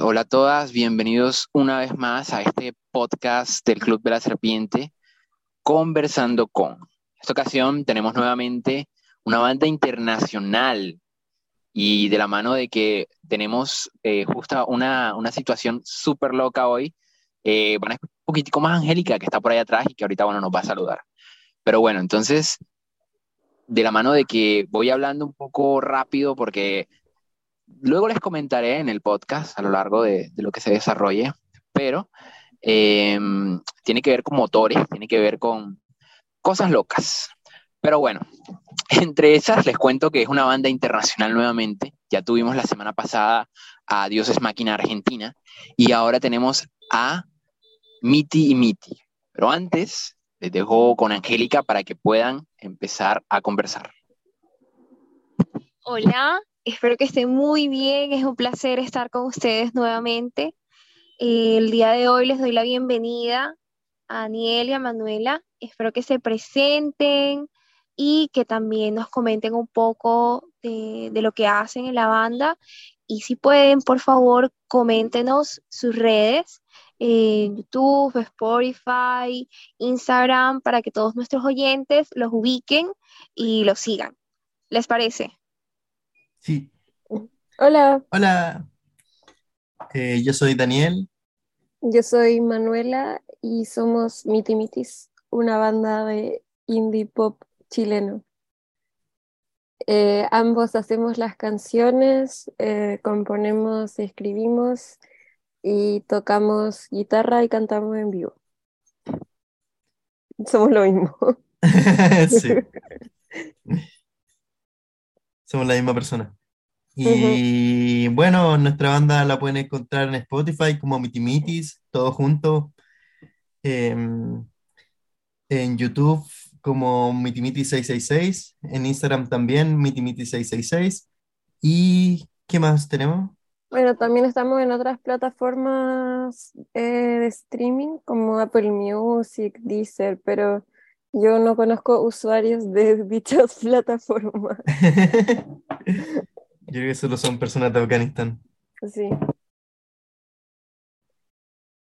Hola a todas, bienvenidos una vez más a este podcast del Club de la Serpiente, Conversando con. Esta ocasión tenemos nuevamente una banda internacional y de la mano de que tenemos eh, justo una, situación súper loca hoy, eh, van a un poquitico más Angélica que está por ahí atrás y que ahorita bueno, nos va a saludar. Pero bueno, entonces, de la mano de que voy hablando un poco rápido porque luego les comentaré en el podcast a lo largo de, lo que se desarrolle, pero em, tiene que ver con motores, tiene que ver con cosas locas. Pero bueno, entre esas les cuento que es una banda internacional nuevamente. Ya tuvimos la semana pasada a Dioses Máquina Argentina y ahora tenemos a Miti y Miti. Pero antes les dejo con Angélica para que puedan empezar a conversar. Hola, Espero que estén muy bien. Es un placer estar con ustedes nuevamente. el día de hoy les doy la bienvenida a Daniel y a Manuela. Espero que se presenten y que también nos comenten un poco de, lo que hacen en la banda. Y si pueden, por favor, coméntenos sus redes, en YouTube, Spotify, Instagram, para que todos nuestros oyentes los ubiquen y los sigan. ¿Les parece? Sí. Hola, Hola, eh, yo soy Daniel. yo soy Manuela y somos Miti Mitis, una banda de indie pop chileno. Eh, ambos hacemos las canciones, eh, componemos, escribimos y tocamos guitarra y cantamos en vivo. Somos lo mismo. Sí, somos la misma persona. Y bueno, nuestra banda la pueden encontrar en Spotify como Mitimitis, todos juntos. Em, en YouTube como Mitimiti666, en Instagram también Mitimiti666. ¿Y qué más tenemos? Bueno, también estamos en otras plataformas eh, de streaming como Apple Music, Deezer, pero yo no conozco usuarios de dichas plataformas. Yo creo que solo son personas de Afganistán. Sí.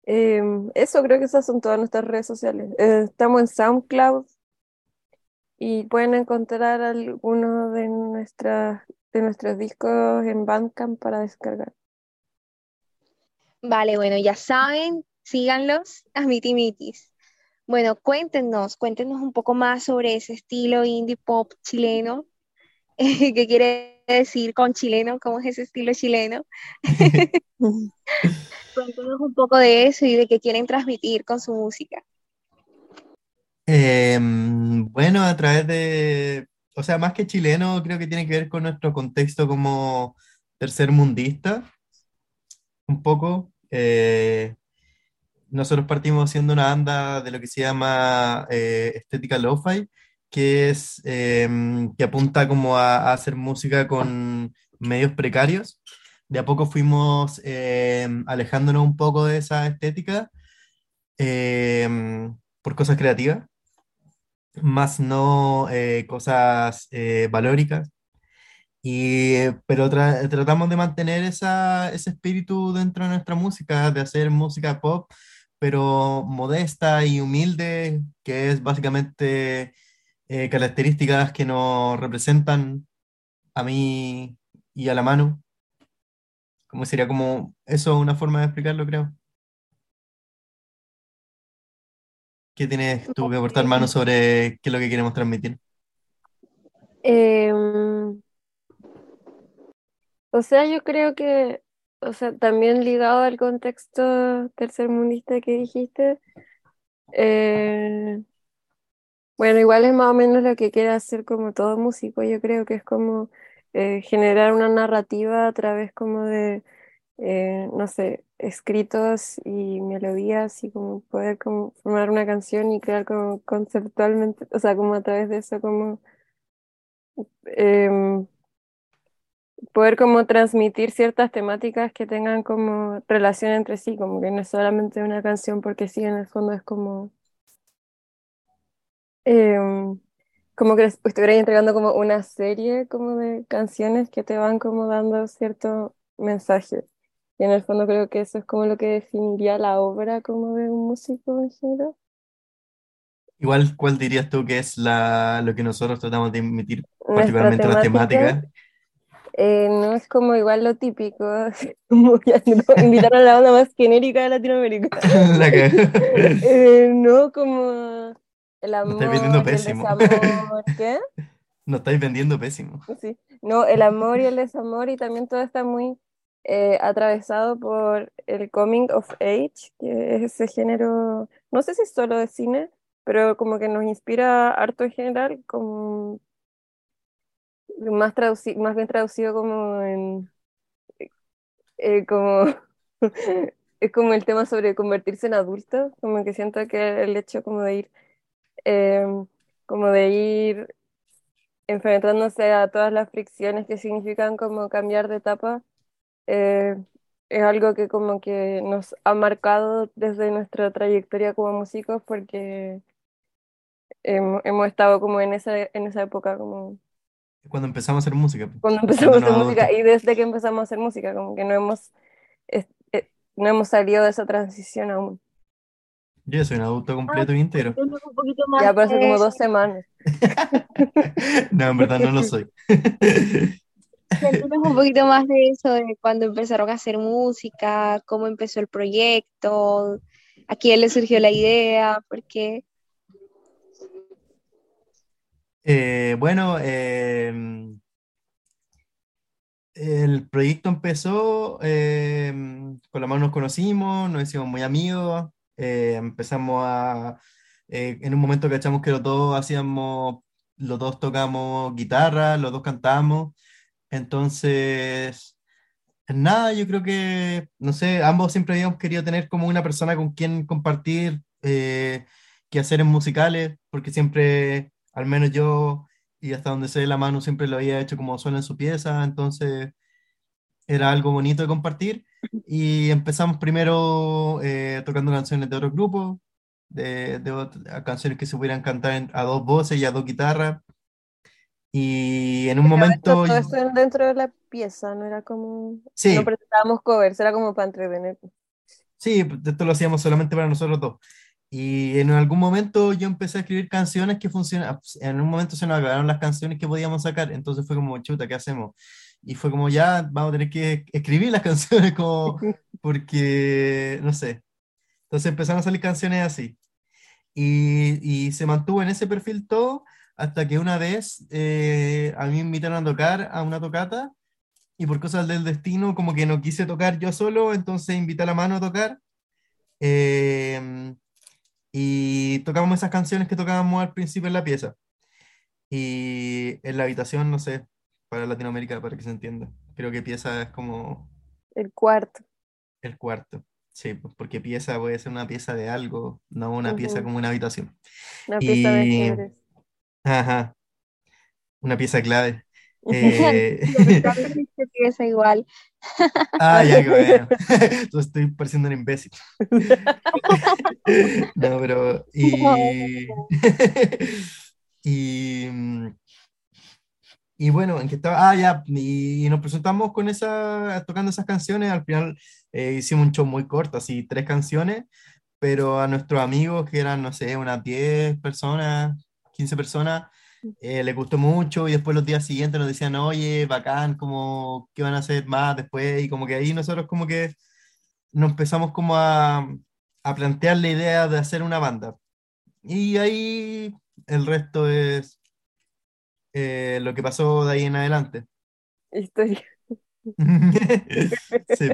Em, eso creo que esas son todas nuestras redes sociales. Eh, estamos en SoundCloud y pueden encontrar algunos de, nuestras, de nuestros discos en Bandcamp para descargar. Vale, bueno, ya saben, síganlos a Mitimitis. Bueno, cuéntenos, cuéntenos un poco más sobre ese estilo indie pop chileno que quiere decir con chileno, cómo es ese estilo chileno. Cuéntanos un poco de eso y de qué quieren transmitir con su música. Em, bueno, a través de, o sea, más que chileno, creo que tiene que ver con nuestro contexto como tercermundista, un poco. Eh, nosotros partimos siendo una banda de lo que se llama eh, estética lo-fi, que es em, que apunta como a, hacer música con medios precarios. De a poco fuimos em, alejándonos un poco de esa estética em, por cosas creativas, más no eh, cosas eh, valóricas. Y, pero tratamos de mantener ese espíritu dentro de nuestra música, de hacer música pop, pero modesta y humilde, que es básicamente eh, características que nos representan a mí y a la mano. Como sería como eso una forma de explicarlo, creo. ¿Qué tienes tú que aportar, mano, sobre qué es lo que queremos transmitir? Em, o sea, yo creo que, o sea, también ligado al contexto tercermundista que dijiste, eh, bueno, igual es más o menos lo que quiere hacer como todo músico, yo creo que es como eh, generar una narrativa a través como de, eh, no sé, escritos y melodías y como poder como formar una canción y crear como conceptualmente, o sea, como a través de eso como em, poder como transmitir ciertas temáticas que tengan como relación entre sí, como que no es solamente una canción porque sí, en el fondo es como Em, como que estuviera entregando como una serie como de canciones que te van como dando cierto mensaje. Y en el fondo creo que eso es como lo que definiría la obra como de un músico en general. Igual, ¿cuál dirías tú que es la, lo que nosotros tratamos de emitir, particularmente las temática. temáticas? Eh, no es como igual lo típico, como ya no, invitar a la onda más genérica de Latinoamérica. La que- Eh, no como el amor, estáis vendiendo el pésimo. desamor, ¿qué? Nos estáis vendiendo pésimo. Sí. No, el amor y el desamor y también todo está muy eh, atravesado por el coming of age, que es ese género, no sé si es solo de cine, pero como que nos inspira harto en general, como más traduci- más bien traducido como en eh, como es como el tema sobre convertirse en adulto, como que siento que el hecho como de ir eh, como de ir enfrentándose a todas las fricciones que significan como cambiar de etapa, eh, es algo que como que nos ha marcado desde nuestra trayectoria como músicos porque hem- hemos estado como en esa, en esa época, como Cuando empezamos a hacer música. cuando empezamos a hacer música adultos. y desde que empezamos a hacer música, como que no hemos, es- eh, no hemos salido de esa transición aún. Yo soy un adulto completo y entero. Cuéntanos un poquito más Ya hace de como dos semanas. No, en verdad no lo soy. Cuéntanos un poquito más de eso, de cuando empezaron a hacer música, cómo empezó el proyecto, a quién le surgió la idea, porque Eh, bueno, eh, el proyecto empezó, eh, con la mano nos conocimos, nos hicimos muy amigos, eh, empezamos a, eh, en un momento cachamos que los dos hacíamos, los dos tocamos guitarra, los dos cantamos, entonces, nada, yo creo que, no sé, ambos siempre habíamos querido tener como una persona con quien compartir eh, quehaceres musicales, porque siempre, al menos yo, y hasta donde sé la mano, siempre lo había hecho como solo en su pieza, entonces era algo bonito de compartir. Y empezamos primero eh, tocando canciones de otros grupos, de, de ot- a canciones que se pudieran cantar en- a dos voces y a dos guitarras. Y en un momento... Todo esto dentro de la pieza, no era como, Sí. no presentábamos covers, era como para entretener. Sí, pues, esto lo hacíamos solamente para nosotros dos. Y en algún momento yo empecé a escribir canciones que funcionan. En un momento se nos acabaron las canciones que podíamos sacar, entonces fue como, chuta, ¿qué hacemos? Y fue como, ya, vamos a tener que escribir las canciones, como, porque, no sé. Entonces empezaron a salir canciones así. Y, y se mantuvo en ese perfil todo, hasta que una vez eh, a mí me invitaron a tocar a una tocata, y por cosas del destino, como que no quise tocar yo solo, entonces invité a la mano a tocar. Eh, y tocábamos esas canciones que tocábamos al principio en la pieza. Y en la habitación, no sé, para Latinoamérica, para que se entienda. Creo que pieza es como El cuarto. el cuarto. Sí, pues, porque pieza puede ser una pieza de algo, no una pieza como una habitación. Una pieza de ajedrez. Ajá. Una pieza clave. Eh, es igual. Ah, ya que bueno. Entonces estoy pareciendo un imbécil. No, pero. Y. y, y bueno, en que estaba. Ah, ya. Y, nos presentamos con esa. tocando esas canciones. Al final eh, hicimos un show muy corto, así, tres canciones. Pero a nuestros amigos, que eran, no sé, unas 10 personas, 15 personas, eh, les gustó mucho y después los días siguientes nos decían, oye, bacán, como, ¿qué van a hacer más después? Y como que ahí nosotros como que nos empezamos como a, a plantear la idea de hacer una banda. Y ahí el resto es eh, lo que pasó de ahí en adelante. Historia. Sí.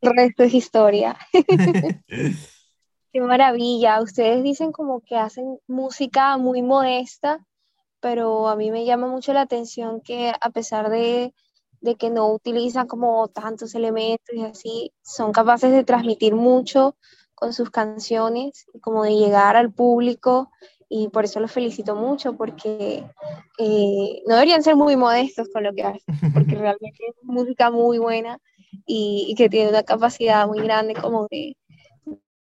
El resto es historia. Qué maravilla. Ustedes dicen como que hacen música muy modesta, pero a mí me llama mucho la atención que a pesar de, de que no utilizan como tantos elementos y así, son capaces de transmitir mucho con sus canciones como de llegar al público y por eso los felicito mucho porque eh, no deberían ser muy modestos con lo que hacen, porque realmente es música muy buena y, y que tiene una capacidad muy grande como de,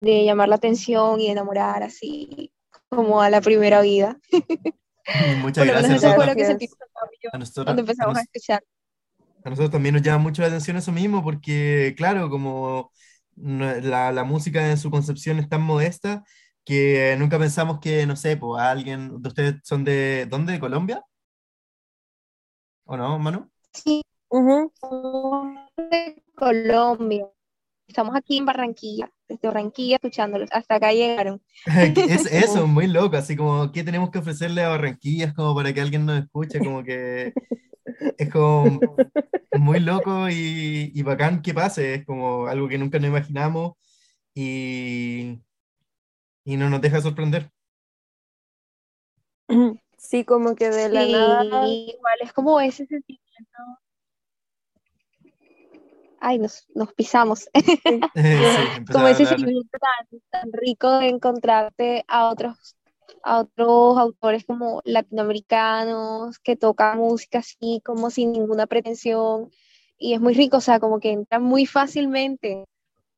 de llamar la atención y de enamorar así como a la primera vida. Muchas gracias. eso fue lo que a nosotros- cuando empezamos a nos- escuchar. A nosotros también nos llama mucho la atención eso mismo, porque claro, como la, la música en su concepción es tan modesta que nunca pensamos que, no sé, pues alguien de ustedes son de, ¿dónde? ¿De Colombia? ¿O no, Manu? Sí, Ujú. de Colombia. Estamos aquí en Barranquilla, desde Barranquilla escuchándolos. Hasta acá llegaron. Es eso, muy loco, así como, ¿qué tenemos que ofrecerle a Barranquillas como para que alguien nos escuche? Como que es como muy loco y, y bacán que pase, es como algo que nunca nos imaginamos y, y no nos deja sorprender. Sí, como que de la Sí, nada. igual es como ese sentimiento. Ay, nos, nos pisamos. Sí, Como ese sentimiento tan, tan rico de encontrarte a otros, a otros autores como latinoamericanos que tocan música así como sin ninguna pretensión. Y es muy rico, o sea, como que entra muy fácilmente.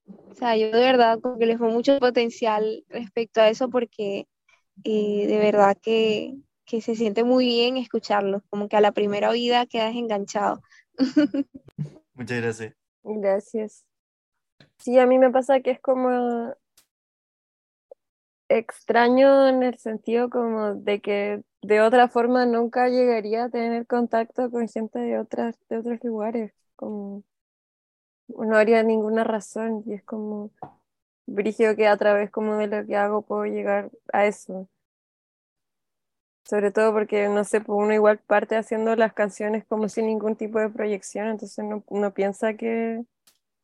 O sea, yo de verdad como que les veo mucho potencial respecto a eso porque eh, de verdad que, que se siente muy bien escucharlos, como que a la primera oída quedas enganchado. Muchas gracias. Gracias. Sí, a mí me pasa que es como extraño en el sentido como de que de otra forma nunca llegaría a tener contacto con gente de otras, de otros lugares, como no haría ninguna razón y es como brígido que a través como de lo que hago puedo llegar a eso. Sobre todo porque, no sé, pues uno igual parte haciendo las canciones como sin ningún tipo de proyección, entonces no, uno piensa que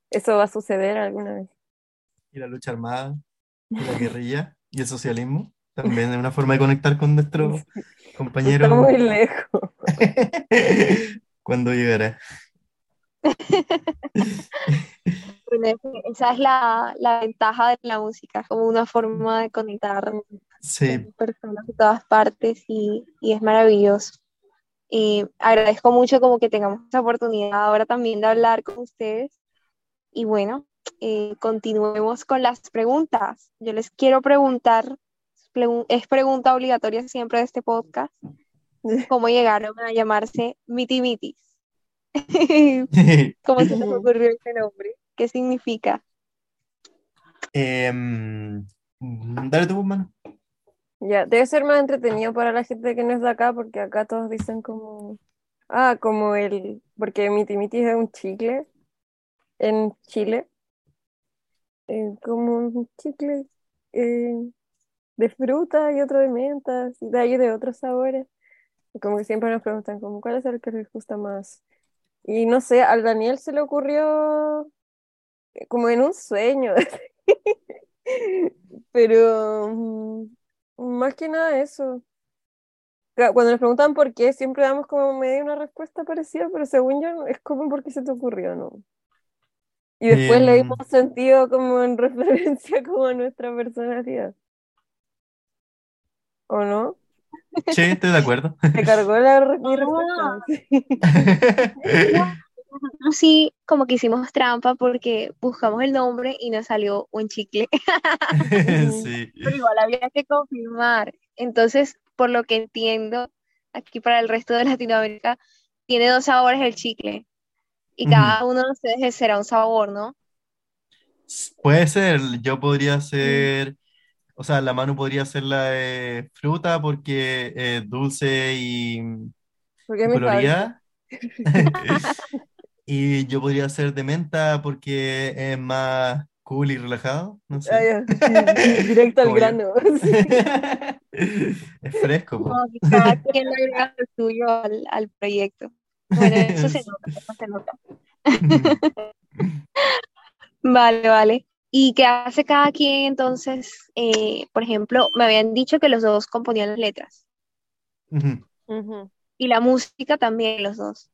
eso va a suceder alguna vez. Y la lucha armada, y la guerrilla, y el socialismo, también es una forma de conectar con nuestros Está compañeros. muy lejos. Cuando llegará. Esa es la, la ventaja de la música, como una forma de conectar Sí, personas de todas partes y, y es maravilloso. Y agradezco mucho como que tengamos esta oportunidad ahora también de hablar con ustedes. Y bueno, eh, continuemos con las preguntas. Yo les quiero preguntar, pregun- es pregunta obligatoria siempre de este podcast, ¿cómo llegaron a llamarse Miti Mitis? ¿Cómo se les ocurrió ese nombre? ¿Qué significa? Em, dale tu mano. Ya, debe ser más entretenido para la gente que no es de acá, porque acá todos dicen como, ah, como el, porque Miti Miti es un chicle en Chile, eh, como un chicle eh, de fruta y otro de mentas de ahí de otros sabores. Como que siempre nos preguntan como, ¿cuál es el que les gusta más? Y no sé, al Daniel se le ocurrió eh, como en un sueño. Pero mm, más que nada eso. Cuando nos preguntan por qué, siempre damos como medio una respuesta parecida, pero según yo es como porque se te ocurrió, ¿no? Y después le Em. dimos sentido como en referencia como a nuestra personalidad. ¿O no? Sí, estoy de acuerdo. Te cargó la, mi respuesta. Sí, como que hicimos trampa porque buscamos el nombre y nos salió un chicle, Sí. pero igual había que confirmar. Entonces, por lo que entiendo, aquí para el resto de Latinoamérica, tiene dos sabores el chicle y cada uno de ustedes será un sabor, ¿no? Puede ser, yo podría ser, o sea, la mano podría ser la de fruta porque es dulce y, Porque y colorida. Y yo podría ser de menta porque es más cool y relajado, no sé. Ah. Directo al grano. Es fresco, que cada quien le agrega lo suyo al, al proyecto. Bueno, eso se nota, eso se nota. Vale, vale. ¿Y qué hace cada quien entonces? Eh, por ejemplo, me habían dicho que los dos componían las letras Ujú, Ujú. y la música también los dos.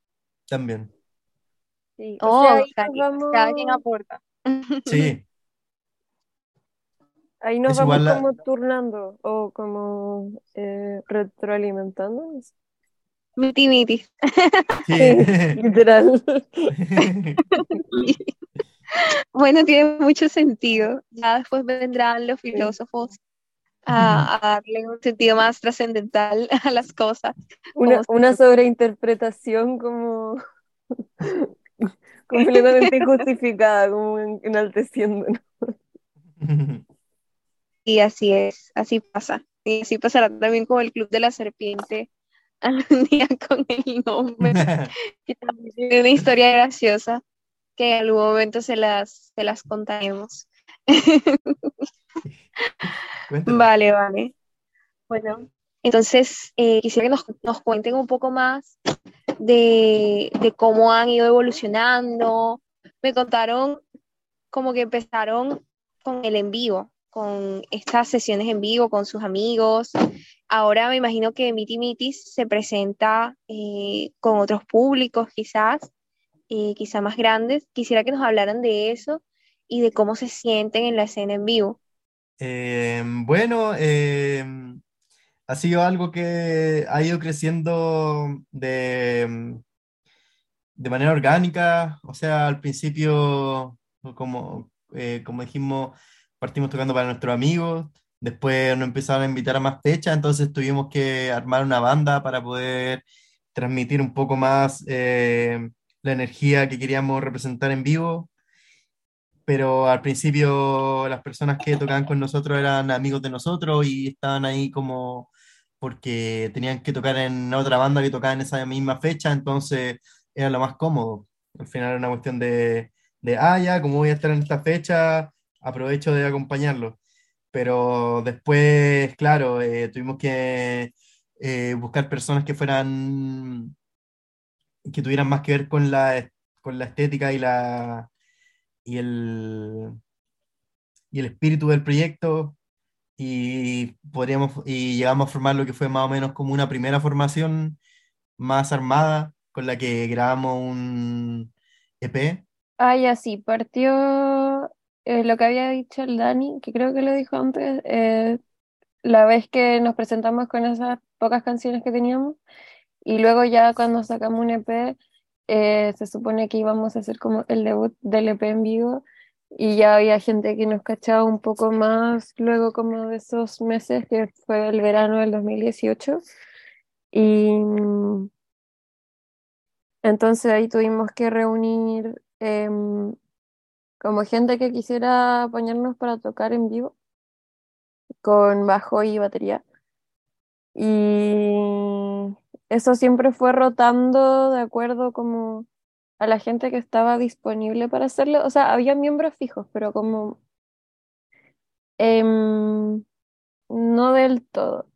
También, Sí, o Oh, sea, ahí que vamos, cada quien aporta. sí. ahí nos Es vamos la- como turnando o como eh, retroalimentándonos. Miti miti. Sí. Literal. Bueno, tiene mucho sentido. Ya después vendrán los filósofos a, a darle un sentido más trascendental a las cosas. Una, Como una sobreinterpretación como completamente injustificada, como en- enalteciéndonos. Y así es, así pasa. Y así pasará también con el Club de la Serpiente, algún día con el nombre, que también tiene una historia graciosa que en algún momento se las, se las contaremos. Vale, vale. Bueno, entonces eh, quisiera que nos, nos cuenten un poco más de, cómo han ido evolucionando. Me contaron como que empezaron con el en vivo, con estas sesiones en vivo con sus amigos. Ahora me imagino que Miti Mitis se presenta eh, con otros públicos quizás, eh, quizá más grandes. Quisiera que nos hablaran de eso y de cómo se sienten en la escena en vivo. Eh, bueno, eh, ha sido algo que ha ido creciendo de, de manera orgánica, o sea, al principio, como, eh, como dijimos, partimos tocando para nuestros amigos, después nos empezaron a invitar a más fechas, entonces tuvimos que armar una banda para poder transmitir un poco más eh, la energía que queríamos representar en vivo pero al principio las personas que tocaban con nosotros eran amigos de nosotros y estaban ahí como porque tenían que tocar en otra banda que tocaba en esa misma fecha, entonces era lo más cómodo. Al final era una cuestión de, de ah, ya, como voy a estar en esta fecha, aprovecho de acompañarlo. Pero después, claro, eh, tuvimos que eh, buscar personas que fueran, que tuvieran más que ver con la, con la estética y la y el, y el espíritu del proyecto y, podríamos, y llegamos a formar lo que fue más o menos como una primera formación más armada con la que grabamos un EP. Ah, ya sí, partió eh, lo que había dicho el Dani, que creo que lo dijo antes, eh, la vez que nos presentamos con esas pocas canciones que teníamos, y luego ya cuando sacamos un EP, eh, se supone que íbamos a hacer como el debut del EP en vivo, y ya había gente que nos cachaba un poco más luego como de esos meses que fue el verano del 2018, y mm, entonces ahí tuvimos que reunir em, como gente que quisiera apoyarnos para tocar en vivo con bajo y batería. Y eso siempre fue rotando de acuerdo como a la gente que estaba disponible para hacerlo. O sea, había miembros fijos, pero como em, no del todo.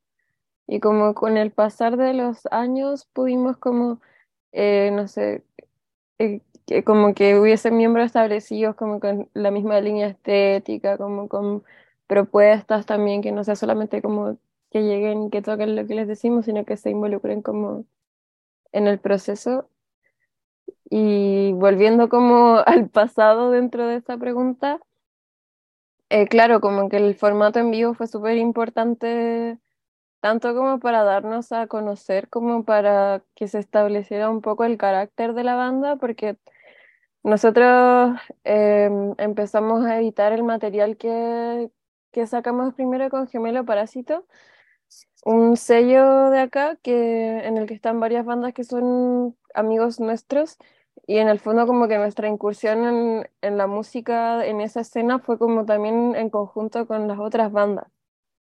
Y como con el pasar de los años pudimos como, eh, no sé, eh, que como que hubiesen miembros establecidos como con la misma línea estética, como con propuestas también, que no sea solamente como que lleguen y que toquen lo que les decimos, sino que se involucren como en el proceso. Y volviendo como al pasado dentro de esta pregunta, eh, claro, como que el formato en vivo fue súper importante, tanto como para darnos a conocer, como para que se estableciera un poco el carácter de la banda, porque nosotros em, empezamos a editar el material que, que sacamos primero con Gemelo Parásito, un sello de acá que, en el que están varias bandas que son amigos nuestros y en el fondo como que nuestra incursión en, en la música en esa escena fue como también en conjunto con las otras bandas,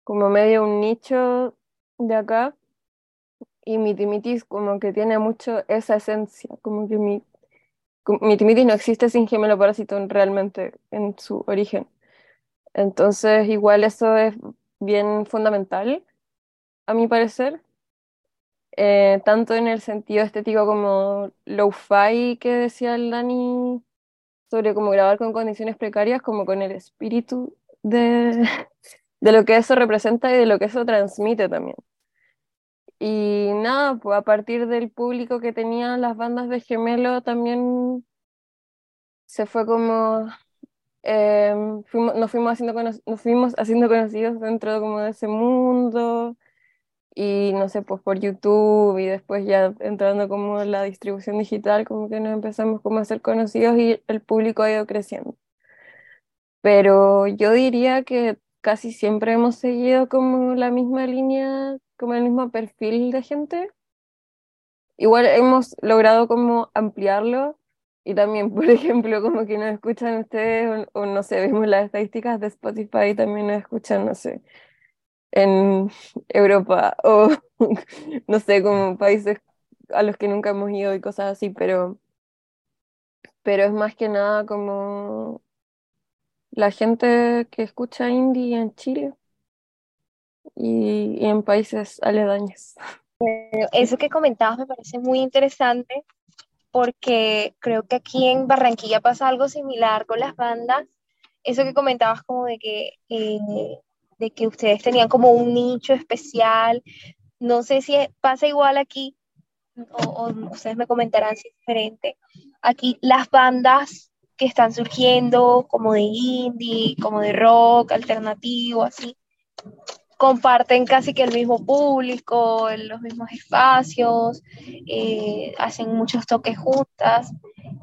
como medio un nicho de acá y Miti Mitis como que tiene mucho esa esencia, como que mi, como- Miti Mitis no existe sin Gemelo Parásito en- realmente en su origen. Entonces igual eso es bien fundamental a mi parecer, eh, tanto en el sentido estético como lo-fi que decía el Dani sobre cómo grabar con condiciones precarias, como con el espíritu de, de lo que eso representa y de lo que eso transmite también. Y nada, pues a partir del público que tenían las bandas de gemelo también se fue como, em, fuimos, nos fuimos haciendo, nos fuimos haciendo conocidos dentro como de ese mundo y no sé, pues por YouTube y después ya entrando como en la distribución digital, como que nos empezamos como a ser conocidos y el público ha ido creciendo. Pero yo diría que casi siempre hemos seguido como la misma línea, como el mismo perfil de gente. igual hemos logrado como ampliarlo y también, por ejemplo, como que nos escuchan ustedes o, o no sé, vemos las estadísticas de Spotify y también nos escuchan, no sé, en Europa o no sé, como países a los que nunca hemos ido y cosas así, pero, pero es más que nada como la gente que escucha indie en Chile y, y en países aledaños. Eso que comentabas me parece muy interesante porque creo que aquí en Barranquilla pasa algo similar con las bandas. Eso que comentabas como de que, eh, de que ustedes tenían como un nicho especial. No sé si pasa igual aquí o, ustedes me comentarán si es diferente. Aquí las bandas que están surgiendo como de indie, como de rock alternativo, así, comparten casi que el mismo público, en los mismos espacios, eh, hacen muchos toques juntas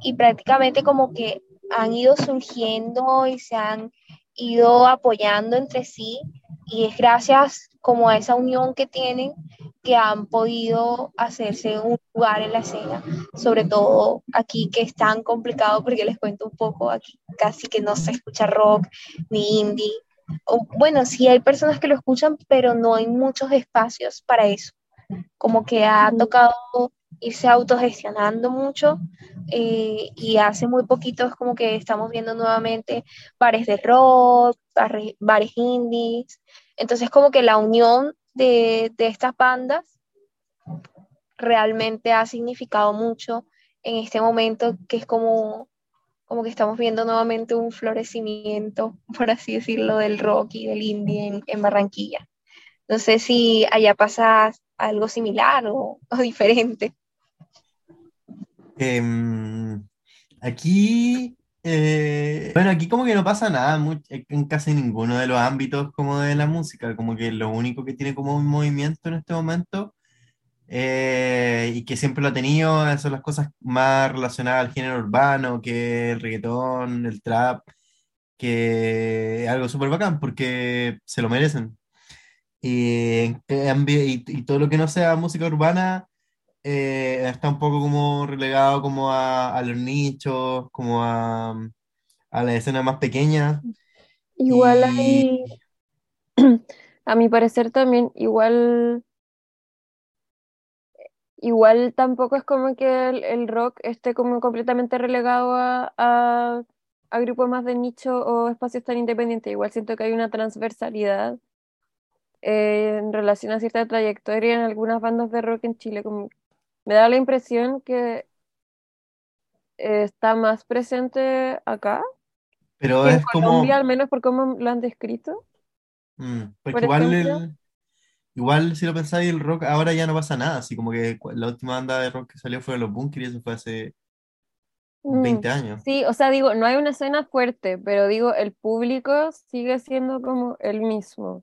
y prácticamente como que han ido surgiendo y se han ido apoyando entre sí y es gracias como a esa unión que tienen que han podido hacerse un lugar en la escena, sobre todo aquí que es tan complicado porque les cuento un poco, aquí casi que no se escucha rock ni indie, o, bueno, sí hay personas que lo escuchan, pero no hay muchos espacios para eso, como que ha tocado irse autogestionando mucho eh, y hace muy poquito como que estamos viendo nuevamente bares de rock, bares, indies, entonces como que la unión de, de estas bandas realmente ha significado mucho en este momento que es como, como que estamos viendo nuevamente un florecimiento, por así decirlo, del rock y del indie en, en Barranquilla. No sé si allá pasa algo similar o, o diferente. Em, aquí, eh, bueno, aquí como que no pasa nada much- en casi ninguno de los ámbitos como de la música, como que lo único que tiene como un movimiento en este momento eh, y que siempre lo ha tenido son las cosas más relacionadas al género urbano, que el reggaetón, el trap, que algo súper bacán porque se lo merecen. Y, y, y todo lo que no sea música urbana eh, está un poco como relegado como a, a los nichos, como a, a la escena más pequeña. Igual Y hay, a mi parecer también, igual, igual tampoco es como que el, el rock esté como completamente relegado a, a, a grupos más de nicho o espacios tan independientes. Igual siento que hay una transversalidad eh, en relación a cierta trayectoria en algunas bandas de rock en Chile. Como, me da la impresión que eh, está más presente acá pero en es como, Colombia, al menos por cómo lo han descrito, mm, porque por igual, ejemplo. el, igual si lo pensáis, el rock ahora ya no pasa nada, así como que la última banda de rock que salió fue Los Bunkers y eso fue hace Mm, 20 años. Sí, o sea, digo, no hay una escena fuerte, pero digo, el público sigue siendo como el mismo.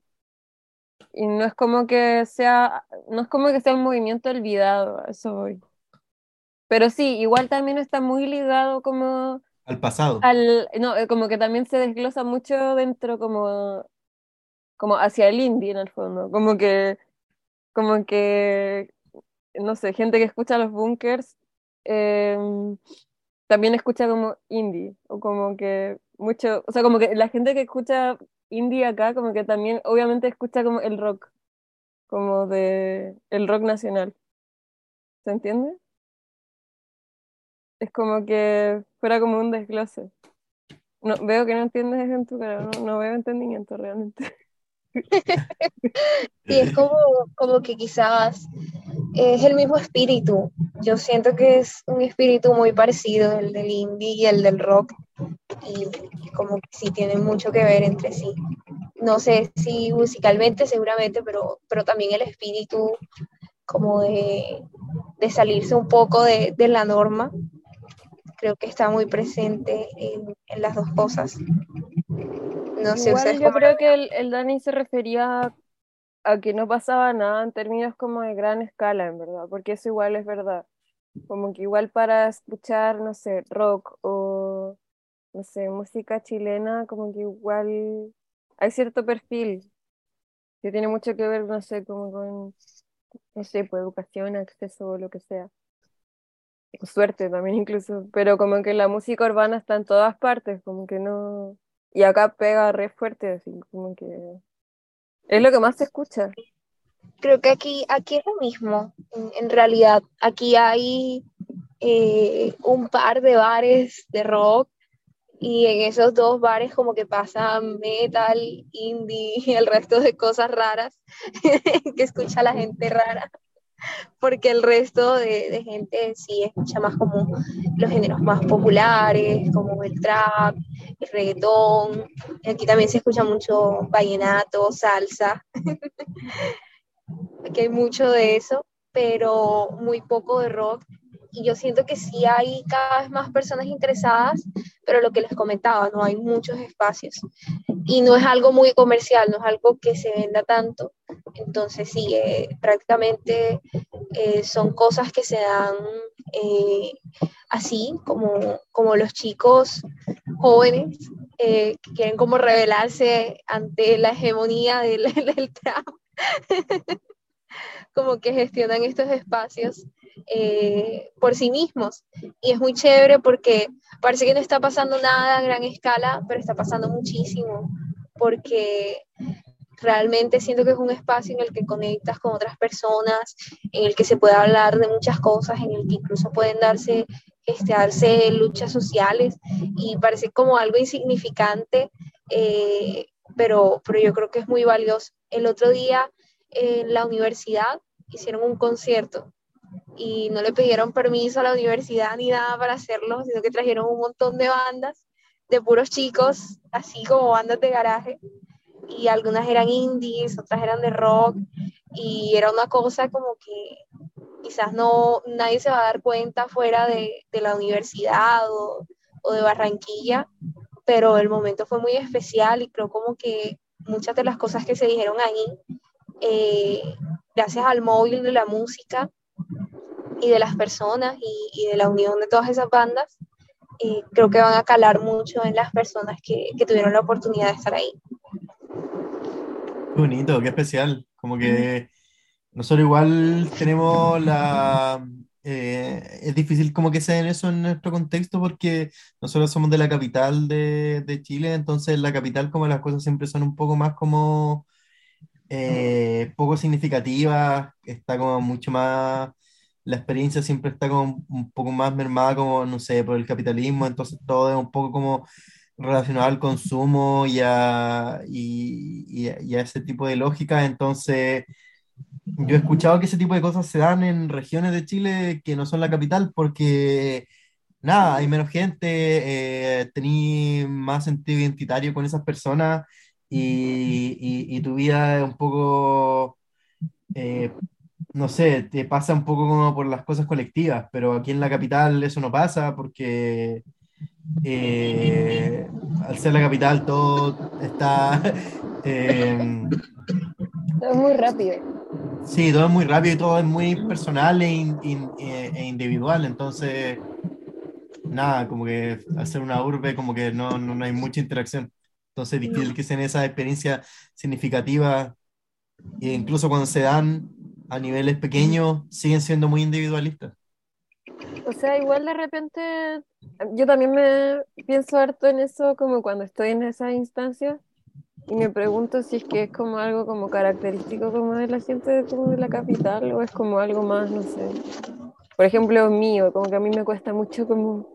Y no es como que sea, no es como que sea un movimiento olvidado, eso voy. Pero sí, igual también está muy ligado como Al pasado. al, no, eh, como que también se desglosa mucho dentro como, como hacia el indie en el fondo. Como que, como que, no sé, gente que escucha los bunkers, em, también escucha como indie, o como que mucho, o sea, como que la gente que escucha indie acá, como que también obviamente escucha como el rock, como de el rock nacional, ¿se entiende? Es como que fuera como un desglose. No, veo que no entiendes en tu cara, no, veo entendimiento realmente. Sí, es como, como que quizás es el mismo espíritu. Yo siento que es un espíritu muy parecido, el del indie y el del rock, y como que sí tienen mucho que ver entre sí. No sé si musicalmente, seguramente, pero, pero también el espíritu como de, de salirse un poco de, de la norma, creo que está muy presente en, en las dos cosas. No sé, Igual yo creo que el, el Dani se refería a que no pasaba nada en términos como de gran escala, en verdad, porque eso igual es verdad. Como que igual para escuchar, no sé, rock o, no sé, música chilena, como que igual hay cierto perfil que tiene mucho que ver, no sé, como con, no sé, pues educación, acceso o lo que sea. Suerte también incluso, pero como que la música urbana está en todas partes, como que no... Y acá pega re fuerte, así como que... Es lo que más se escucha. Creo que aquí, aquí es lo mismo, en, realidad. Aquí hay eh, un par de bares de rock y en esos dos bares como que pasa metal, indie y el resto de cosas raras que escucha la gente rara porque el resto de, gente sí escucha más como los géneros más populares, como el trap, el reggaetón. Aquí también se escucha mucho vallenato, salsa. Aquí hay mucho de eso, pero muy poco de rock y yo siento que sí hay cada vez más personas interesadas, pero lo que les comentaba, no hay muchos espacios. Y no es algo muy comercial, no es algo que se venda tanto, entonces sí, eh, prácticamente eh, son cosas que se dan eh, así, como, como los chicos jóvenes que quieren como rebelarse ante la hegemonía del, del como que gestionan estos espacios eh, por sí mismos. Y es muy chévere porque parece que no está pasando nada a gran escala, pero está pasando muchísimo, porque realmente siento que es un espacio en el que conectas con otras personas, en el que se puede hablar de muchas cosas, en el que incluso pueden darse, este, luchas sociales y parece como algo insignificante, eh, pero, pero yo creo que es muy valioso. El otro día en la universidad hicieron un concierto y no le pidieron permiso a la universidad ni nada para hacerlo, sino que trajeron un montón de bandas de puros chicos, así como bandas de garaje, y algunas eran indies, otras eran de rock, y era una cosa como que quizás no nadie se va a dar cuenta fuera de, de la universidad o, o, de Barranquilla, pero el momento fue muy especial y creo como que muchas de las cosas que se dijeron ahí, eh, gracias al móvil de la música, y de las personas y, de la unión de todas esas bandas, y creo que van a calar mucho en las personas que, que tuvieron la oportunidad de estar ahí. Qué bonito, qué especial. Como que nosotros igual tenemos la... Eh, es difícil como que sea en eso en nuestro contexto porque nosotros somos de la capital de, de Chile, entonces la capital como las cosas siempre son un poco más como eh, poco significativas, está como mucho más la experiencia siempre está como un poco más mermada, como, no sé, por el capitalismo, entonces todo es un poco como relacionado al consumo y a, y, y a ese tipo de lógica, entonces yo he escuchado que ese tipo de cosas se dan en regiones de Chile que no son la capital porque, nada, hay menos gente, eh, tení más sentido identitario con esas personas y, y, y tu vida es un poco eh, no sé, te pasa un poco como por las cosas colectivas, pero aquí en la capital eso no pasa porque eh, al ser la capital todo está... Eh, todo es muy rápido. Sí, todo es muy rápido y todo es muy personal e, e, individual, entonces, nada, como que hacer una urbe como que no, no, hay mucha interacción. Entonces es difícil que sean esas experiencias significativas e incluso cuando se dan a niveles pequeños siguen siendo muy individualistas. O sea, igual de repente, yo también me pienso harto en eso como cuando estoy en esas instancias y me pregunto si es que es como algo como característico como de la gente como de la capital o es como algo más, no sé. Por ejemplo, mío, como que a mí me cuesta mucho como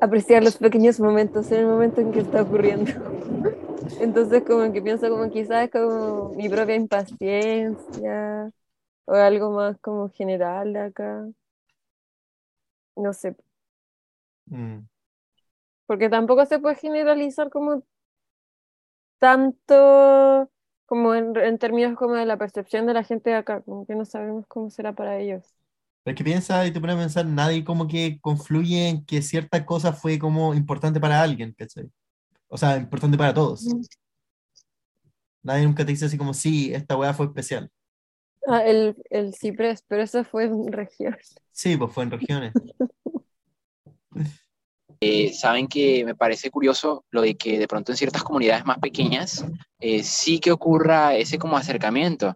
apreciar los pequeños momentos en el momento en que está ocurriendo. Entonces como que pienso como quizás como mi propia impaciencia o algo más como general de acá. No sé. Mm. Porque tampoco se puede generalizar como tanto como en, términos como de la percepción de la gente de acá, como que no sabemos cómo será para ellos. Pero es que piensa y te pone a pensar, nadie como que confluye en que cierta cosa fue como importante para alguien, ¿cachai? O sea, importante para todos. Mm. Nadie nunca te dice así como, sí, esta weá fue especial. Ah, el, el ciprés, pero eso fue en regiones. Sí, pues fue en regiones. Eh, saben que me parece curioso lo de que de pronto en ciertas comunidades más pequeñas eh, sí que ocurra ese como acercamiento.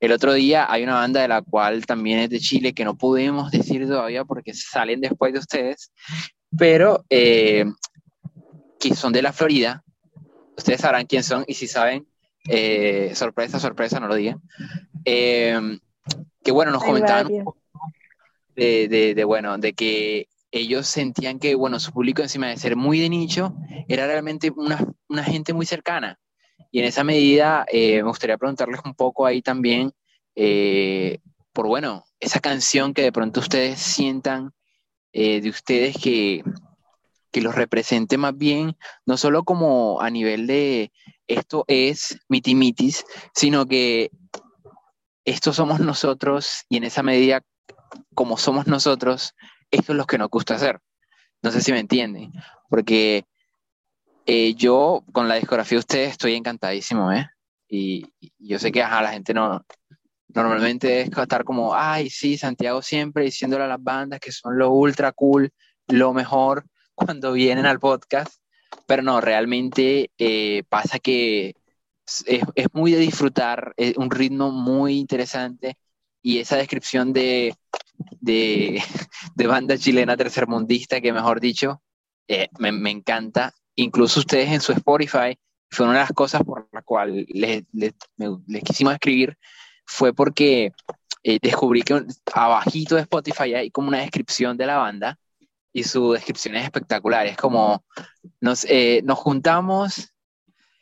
El otro día hay una banda de la cual también es de Chile que no podemos decir todavía porque salen después de ustedes, pero eh, que son de la Florida. Ustedes sabrán quién son y si saben, eh, sorpresa, sorpresa, no lo digan. que bueno, nos comentaban de, de, de, bueno, de que ellos sentían que, bueno, su público encima de ser muy de nicho, era realmente una, una gente muy cercana. Y en esa medida, eh, me gustaría preguntarles un poco ahí también, eh, por, bueno, esa canción que de pronto ustedes sientan eh, de ustedes que, que los represente más bien, no solo como a nivel de esto es mitimitis, sino que esto somos nosotros y en esa medida, como somos nosotros, esto es lo que nos gusta hacer. No sé si me entienden, porque eh, yo con la discografía de ustedes estoy encantadísimo, ¿eh? Y, yo sé que ajá, la gente no, normalmente es estar como, ay, sí, Santiago siempre diciéndole a las bandas que son lo ultra cool, lo mejor cuando vienen al podcast, pero no, realmente eh, pasa que es, es, muy de disfrutar, es un ritmo muy interesante y esa descripción de de, banda chilena tercermundista, que mejor dicho, eh, me, encanta. Incluso ustedes en su Spotify, fue una de las cosas por la cual les, quisimos escribir, fue porque eh, descubrí que abajito de Spotify hay como una descripción de la banda y su descripción es espectacular. Es como nos, eh, nos juntamos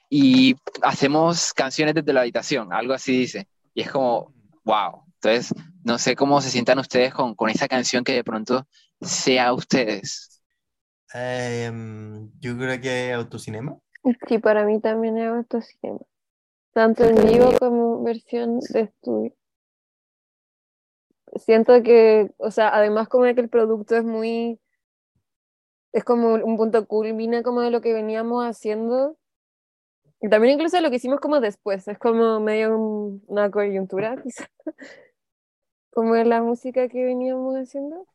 y hacemos canciones desde la habitación, algo así dice. Y es como, wow. Entonces, no sé cómo se sientan ustedes con, con esa canción que de pronto sea ustedes. Em, yo creo que autocinema. Sí, para mí también es autocinema. Tanto en vivo como versión de estudio. Siento que, o sea, además como que el producto es muy, es como un punto culmina como de lo que veníamos haciendo. Y también incluso lo que hicimos como después, es como medio una coyuntura, quizás como es la música que veníamos haciendo.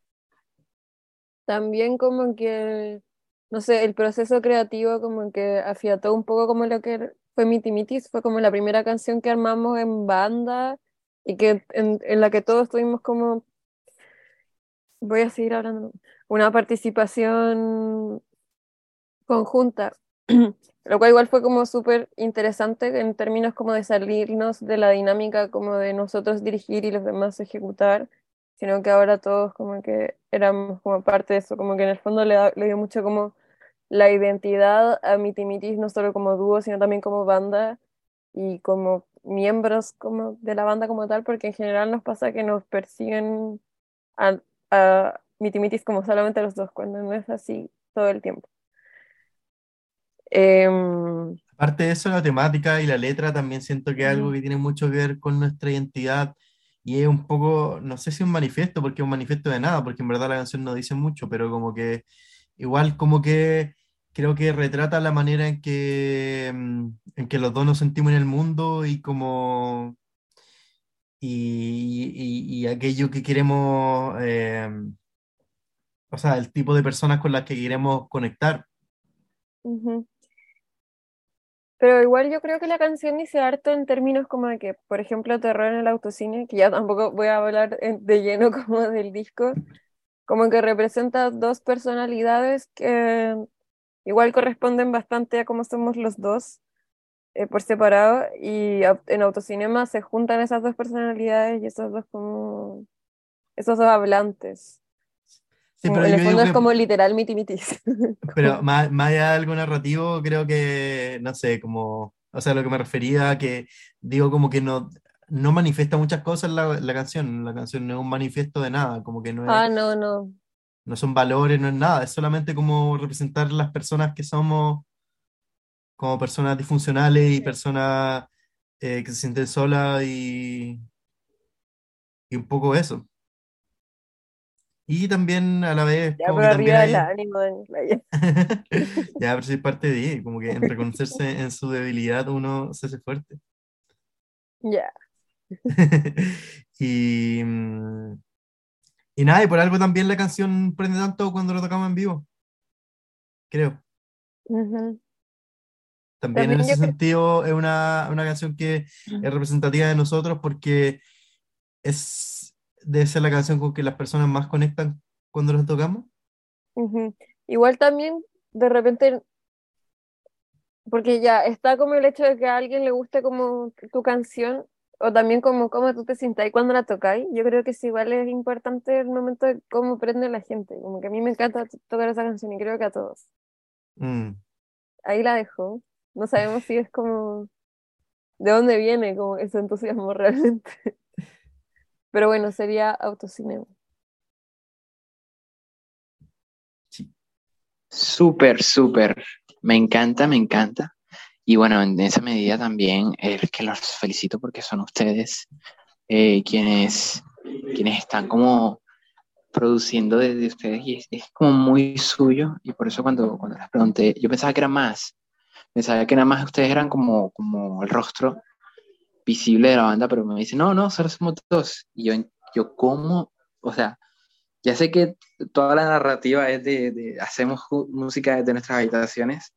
También como que, no sé, el proceso creativo como que afiató un poco como lo que fue Mitimitis, fue como la primera canción que armamos en banda y que en, en la que todos tuvimos como, voy a seguir hablando, una participación conjunta. Lo cual igual fue como súper interesante en términos como de salirnos de la dinámica como de nosotros dirigir y los demás ejecutar, sino que ahora todos como que éramos como parte de eso, como que en el fondo le, le dio mucho como la identidad a Mitimitis, no solo como dúo, sino también como banda y como miembros como de la banda como tal, porque en general nos pasa que nos persiguen a, a Mitimitis como solamente los dos, cuando no es así todo el tiempo. Em, Aparte de eso, la temática y la letra también siento que es algo que tiene mucho que ver con nuestra identidad y es un poco, no sé si un manifiesto, porque es un manifiesto de nada, porque en verdad la canción no dice mucho, pero como que igual como que creo que retrata la manera en que, em, en que los dos nos sentimos en el mundo y como... Y, aquello que queremos, em, o sea, el tipo de personas con las que queremos conectar. Pero igual yo creo que la canción dice harto en términos como de que, por ejemplo, Terror en el autocine, que ya tampoco voy a hablar de lleno como del disco, como que representa dos personalidades que igual corresponden bastante a cómo somos los dos eh, por separado y en autocinema se juntan esas dos personalidades y esos dos como esos dos hablantes. Sí, pero en el fondo es como literal miti mitis. Pero más, más allá de algo narrativo, creo que, no sé, como, o sea, lo que me refería, que digo como que no, no manifiesta muchas cosas la, la canción, la canción no es un manifiesto de nada, como que no es... Ah, no, no. No son valores, no es nada, es solamente como representar las personas que somos como personas disfuncionales y personas eh, que se sienten solas y, y un poco eso. Y también a la vez. Ya, pero arriba del ánimo ya, pero si es parte de, como que en reconocerse en su debilidad uno se hace fuerte. Ya. y, mm, y nada, y por algo también la canción prende tanto cuando lo tocamos en vivo. Creo. También, También en ese yo creo- sentido es una, una canción que es representativa de nosotros porque es, debe ser la canción con que las personas más conectan cuando las tocamos. Ujú. Igual también, de repente, porque ya está como el hecho de que a alguien le guste como tu canción, o también como cómo tú te sientas cuando la tocáis. Yo creo que es igual es importante el momento de cómo prende la gente. Como que a mí me encanta to- tocar esa canción y creo que a todos. Mm. Ahí la dejo. No sabemos si es como de dónde viene como ese entusiasmo realmente. Pero bueno, sería autocinema. Súper, súper. Me encanta, me encanta. Y bueno, en esa medida también es que los felicito porque son ustedes eh, quienes, quienes están como produciendo desde ustedes y es, es como muy suyo. Y por eso cuando, cuando les pregunté, yo pensaba que era más. Pensaba que nada más ustedes eran como, como el rostro visible de la banda, pero me dicen, no, no, solo somos dos. Y yo, yo ¿cómo? O sea, ya sé que toda la narrativa es de, de hacemos música desde nuestras habitaciones,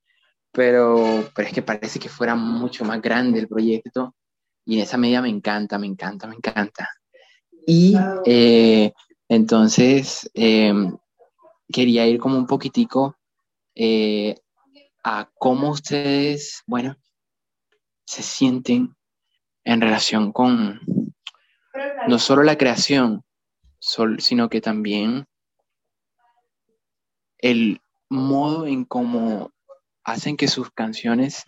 pero, pero es que parece que fuera mucho más grande el proyecto y en esa medida me encanta, me encanta, me encanta. Y eh, entonces eh, quería ir como un poquitico eh, a cómo ustedes, bueno, se sienten en relación con no solo la creación, sino que también el modo en cómo hacen que sus canciones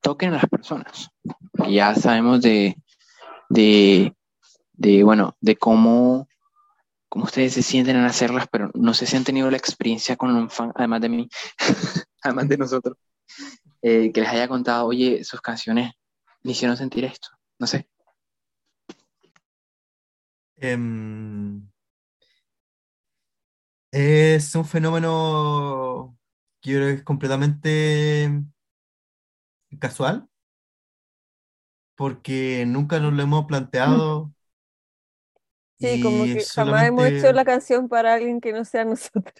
toquen a las personas. Ya sabemos de, de, de, bueno, de cómo, cómo ustedes se sienten en hacerlas, pero no sé si han tenido la experiencia con un fan, además de mí, además de nosotros, eh, que les haya contado, oye, sus canciones me hicieron sentir esto. No sé. Em, es un fenómeno que yo creo que es completamente casual, porque nunca nos lo hemos planteado Sí, como y que jamás hemos hecho la canción para alguien que no sea nosotros.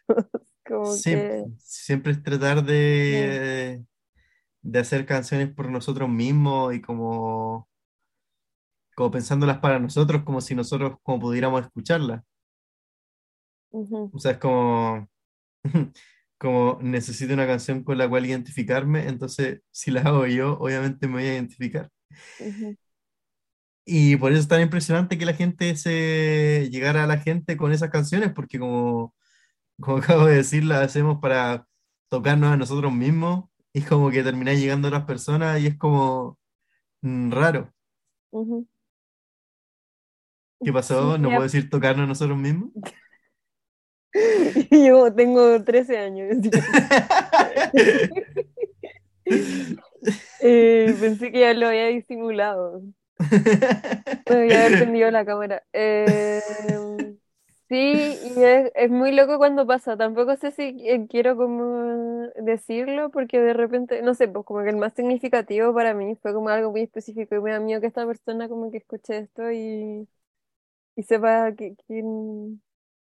Como que, siempre es tratar de, de hacer canciones por nosotros mismos y como, como pensándolas para nosotros, como si nosotros como pudiéramos escucharlas. ujú, O sea, es como, como necesito una canción con la cual identificarme, entonces si la hago yo, obviamente me voy a identificar. ujú. Y por eso es tan impresionante que la gente se llegara a la gente con esas canciones, porque como, como acabo de decir, las hacemos para tocarnos a nosotros mismos y como que termina llegando a otras personas y es como mm, raro. ¿Qué pasó? ¿No puedo decir tocarnos a nosotros mismos? Yo tengo 13 años. Eh, pensé que ya lo había disimulado. Me había haber prendido la cámara. Eh, sí, y es, es muy loco cuando pasa. Tampoco sé si eh, quiero como decirlo, porque de repente, no sé, pues como que el más significativo para mí fue como algo muy específico y me da miedo que esta persona como que escuche esto y, y sepa que, quién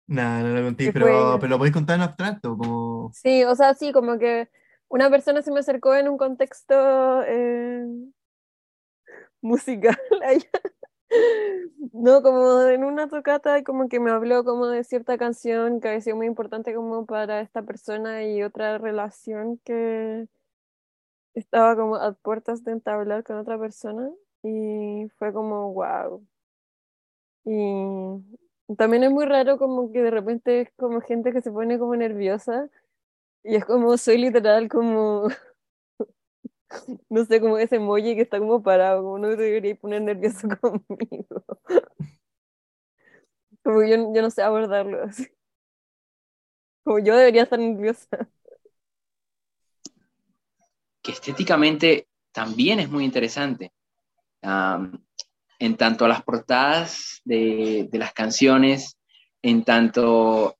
Nada, no lo conté, pero, fue pero lo podéis contar en abstracto, como... Sí, o sea, sí, como que una persona se me acercó en un contexto eh, musical allá. No, como en una tocata, como que me habló como de cierta canción que había sido muy importante como para esta persona y otra relación que estaba como a puertas de entablar con otra persona y fue como wow. Y también es muy raro como que de repente es como gente que se pone como nerviosa y es como soy literal como no sé, como ese emoji que está como parado, como no debería poner nervioso conmigo. Como yo, yo no sé abordarlo así. Como yo debería estar nerviosa. que estéticamente también es muy interesante. En tanto a las portadas de, de las canciones, en tanto...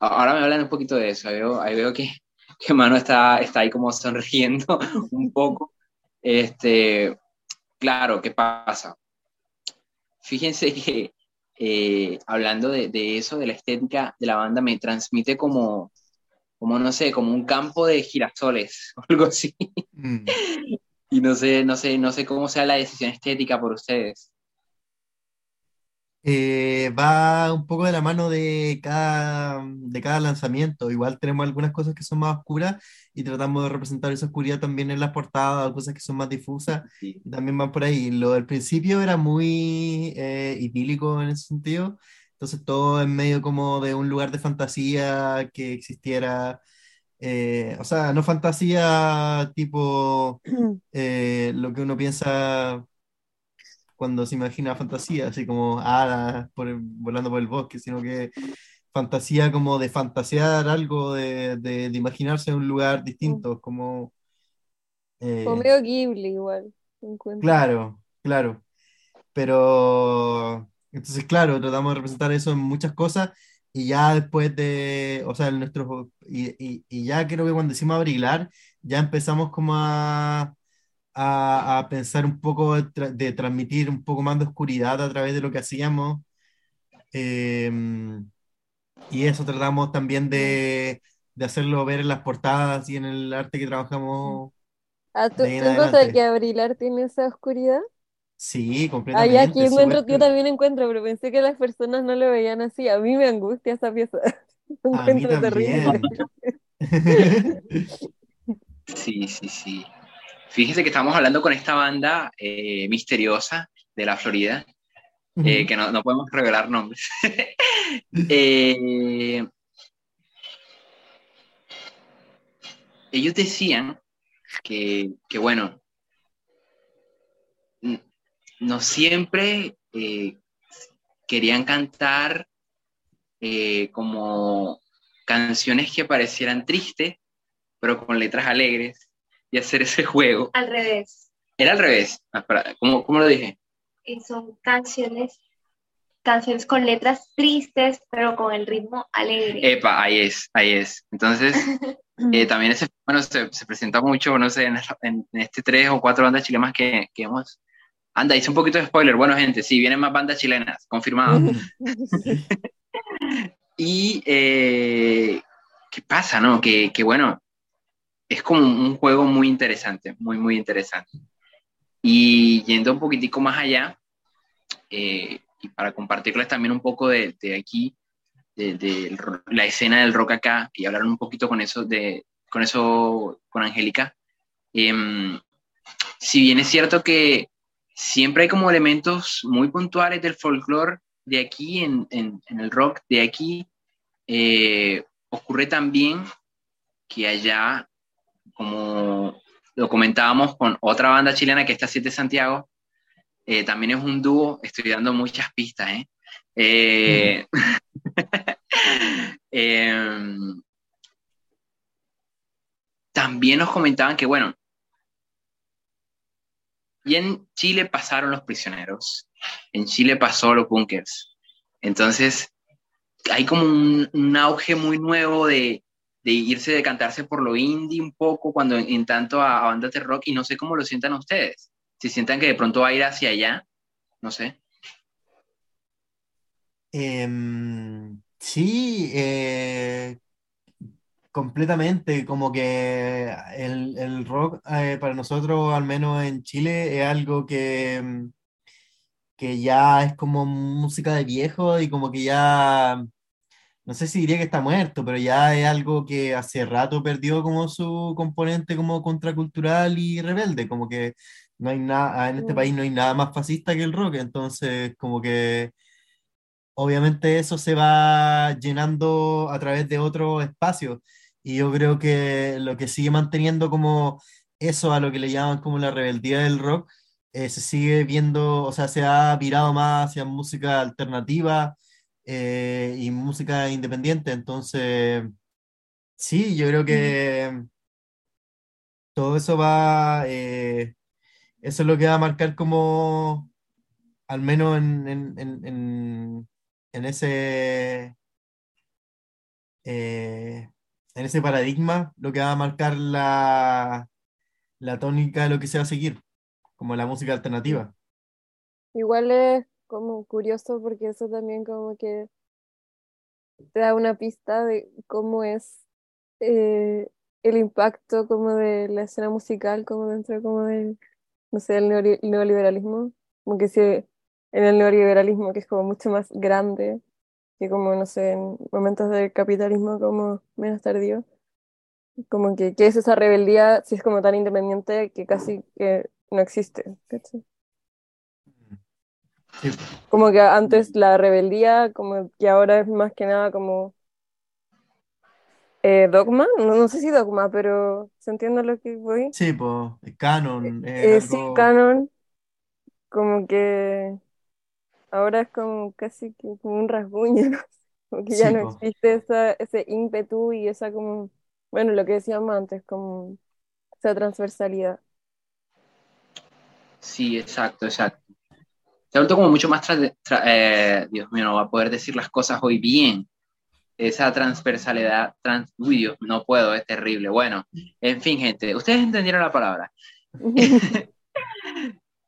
Ahora me hablan un poquito de eso, ahí veo que, que Mano está, está ahí como sonriendo un poco. Este, claro, ¿qué pasa? Fíjense que eh, hablando de, de eso, de la estética de la banda, me transmite como, como no sé, como un campo de girasoles o algo así. Mm. Y no sé, no sé, no sé cómo sea la decisión estética por ustedes. Eh, va un poco de la mano de cada, de cada lanzamiento. Igual tenemos algunas cosas que son más oscuras y tratamos de representar esa oscuridad también en las portadas, cosas que son más difusas Sí. y también van por ahí. Lo del principio era muy eh, idílico en ese sentido. Entonces todo en medio como de un lugar de fantasía que existiera, eh, o sea, no fantasía tipo eh, lo que uno piensa cuando se imagina fantasía, así como hadas por el- volando por el bosque, sino que fantasía como de fantasear algo, de, de- de imaginarse un lugar distinto, como... eh, Como medio Ghibli igual, encuentro. claro, claro, pero entonces, claro, tratamos de representar eso en muchas cosas y ya después de, o sea, en nuestros, y, y, y ya creo que cuando decimos abrilar, ya empezamos como a a, a pensar un poco de, tra- de transmitir un poco más de oscuridad a través de lo que hacíamos. Eh, y eso tratamos también de, de hacerlo ver en las portadas y en el arte que trabajamos. Ah, ¿tú, De ahí en tú encuentras adelante. que Abrilar tiene esa oscuridad? Sí, completamente. ya aquí encuentro, yo también encuentro, pero pensé que las personas no lo veían así. A mí me angustia esa pieza. A mí encuentro terrible. también. Sí, sí, sí. Fíjese que estamos hablando con esta banda eh, misteriosa de la Florida, eh, que no, no podemos revelar nombres. Eh, ellos decían que, que, bueno, no siempre querían cantar como canciones que parecieran tristes, pero con letras alegres, y hacer ese juego. Al revés. Era al revés. Ah, espera, ¿Cómo, cómo lo dije? Eh, son canciones, canciones con letras tristes, pero con el ritmo alegre. Epa, ahí es, ahí es. Entonces, eh, también ese, bueno, se, se presenta mucho, no sé, en, en- en este tres o cuatro bandas chilenas que, que hemos... Anda, hice un poquito de spoiler. Bueno, gente, sí, vienen más bandas chilenas, confirmado. Y, eh, ¿qué pasa, no? Que, que, bueno, es como un juego muy interesante, muy, muy interesante. Y yendo un poquitico más allá, eh, y para compartirles también un poco de, de aquí, de, la escena del rock acá, y hablar un poquito con eso, de, con eso, con Angélica. Em, si bien es cierto que siempre hay como elementos muy puntuales del folclore de aquí, en, en- en el rock de aquí, eh, ocurre también que allá, como lo comentábamos con otra banda chilena que está Siete Santiago, eh, también es un dúo, estoy dando muchas pistas, ¿eh? Eh, em, también nos comentaban que, bueno, y en Chile pasaron los prisioneros, en Chile pasó los bunkers. Entonces, hay como un auge muy nuevo de, de irse, de cantarse por lo indie un poco, cuando en, tanto a, bandas de rock, y no sé cómo lo sientan ustedes. Si sientan que de pronto va a ir hacia allá, no sé. Em, sí, eh, completamente, como que el, el rock eh, para nosotros, al menos en Chile, es algo que, que ya es como música de viejo y como que ya, no sé si diría que está muerto, pero ya es algo que hace rato perdió como su componente como contracultural y rebelde, como que no hay nada, en este país no hay nada más fascista que el rock, entonces como que obviamente eso se va llenando a través de otros espacios. Y yo creo que lo que sigue manteniendo como eso a lo que le llaman como la rebeldía del rock, eh, se sigue viendo, o sea, se ha virado más hacia música alternativa eh, y música independiente. Entonces, sí, yo creo que todo eso va, eh, eso es lo que va a marcar como, al menos en, en, en, en- en ese, eh, en ese paradigma, lo que va a marcar la, la tónica de lo que se va a seguir, como la música alternativa. Igual es como curioso porque eso también como que te da una pista de cómo es eh, el impacto como de la escena musical como dentro como del, no sé, neoliberalismo, como que si en el neoliberalismo que es como mucho más grande que como, no sé, en momentos del capitalismo como menos tardío, como que, que es esa rebeldía si es como tan independiente que casi que no existe. Sí, Como que antes la rebeldía, como que ahora es más que nada como eh, dogma, no, no sé si dogma, pero ¿se entiende lo que voy? sí, pues, canon es Eh, sí, canon, como que ahora es como casi que como un rasguño, ¿no? Como que ya Sí, no existe esa, ese ímpetu y esa como, bueno, lo que decíamos antes, como esa transversalidad. Sí, exacto, exacto. Se ha vuelto como mucho más, eh, Dios mío, no va a poder decir las cosas hoy bien. Esa transversalidad, trans, uy, Dios, no puedo, es terrible. Bueno, en fin, gente, ustedes entendieron la palabra.